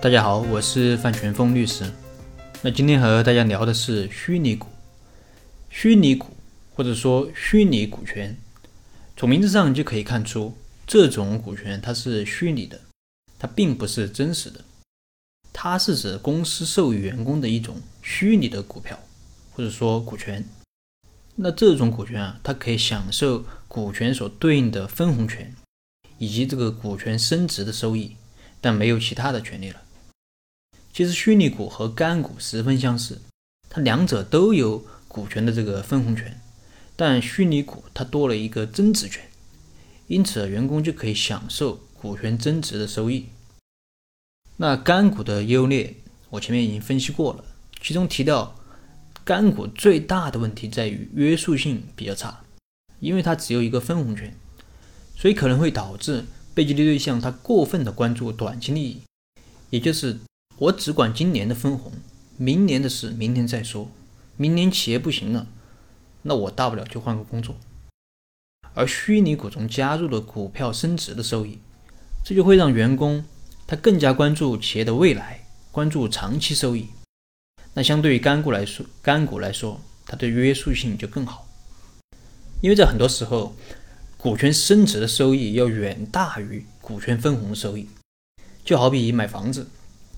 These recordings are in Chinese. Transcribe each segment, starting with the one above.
大家好，我是范全峰律师。那今天和大家聊的是虚拟股。虚拟股或者说虚拟股权，从名字上就可以看出，这种股权它是虚拟的，它并不是真实的。它是指公司授予员工的一种虚拟的股票或者说股权。那这种股权啊，它可以享受股权所对应的分红权，以及这个股权升值的收益，但没有其他的权利了。其实虚拟股和干股十分相似，它两者都有股权的这个分红权，但虚拟股它多了一个增值权，因此员工就可以享受股权增值的收益。那干股的优劣，我前面已经分析过了，其中提到干股最大的问题在于约束性比较差，因为它只有一个分红权，所以可能会导致被激励对象他过分的关注短期利益，也就是。我只管今年的分红，明年的事明年再说。明年企业不行了，那我大不了就换个工作。而虚拟股中加入了股票升值的收益，这就会让员工他更加关注企业的未来，关注长期收益。那相对于干股来说，干股来说，它的约束性就更好，因为在很多时候，股权升值的收益要远大于股权分红的收益。就好比买房子。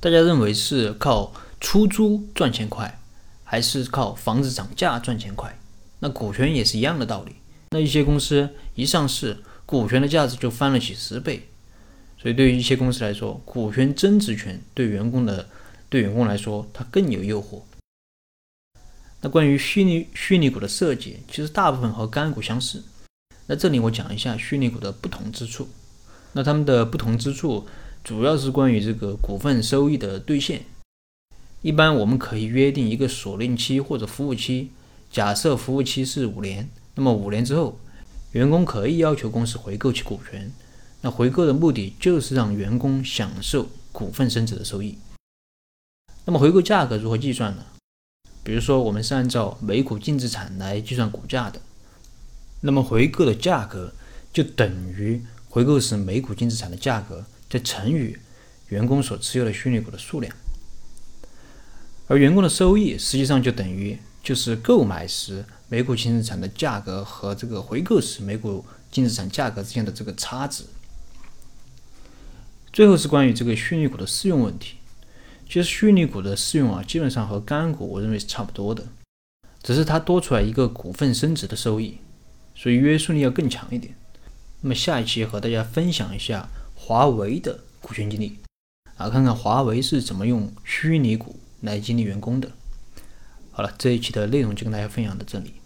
大家认为是靠出租赚钱快，还是靠房子涨价赚钱快？那股权也是一样的道理。那一些公司一上市，股权的价值就翻了几十倍。所以对于一些公司来说，股权增值权对员工的对员工来说，它更有诱惑。那关于虚拟虚拟股的设计，其实大部分和干股相似。那这里我讲一下虚拟股的不同之处。那它们的不同之处。主要是关于这个股份收益的兑现。一般我们可以约定一个锁定期或者服务期，假设服务期是五年，那么五年之后，员工可以要求公司回购其股权。那回购的目的就是让员工享受股份升值的收益。那么回购价格如何计算呢？比如说我们是按照每股净资产来计算股价的，那么回购的价格就等于回购时每股净资产的价格。再乘以员工所持有的虚拟股的数量，而员工的收益实际上就等于就是购买时每股净资产的价格和这个回购时每股净资产价格之间的这个差值。最后是关于这个虚拟股的适用问题。其实虚拟股的适用啊，基本上和干股我认为是差不多的，只是它多出来一个股份升值的收益，所以约束力要更强一点。那么下一期和大家分享一下。华为的股权激励啊，看看华为是怎么用虚拟股来激励员工的。好了，这一期的内容就跟大家分享到这里。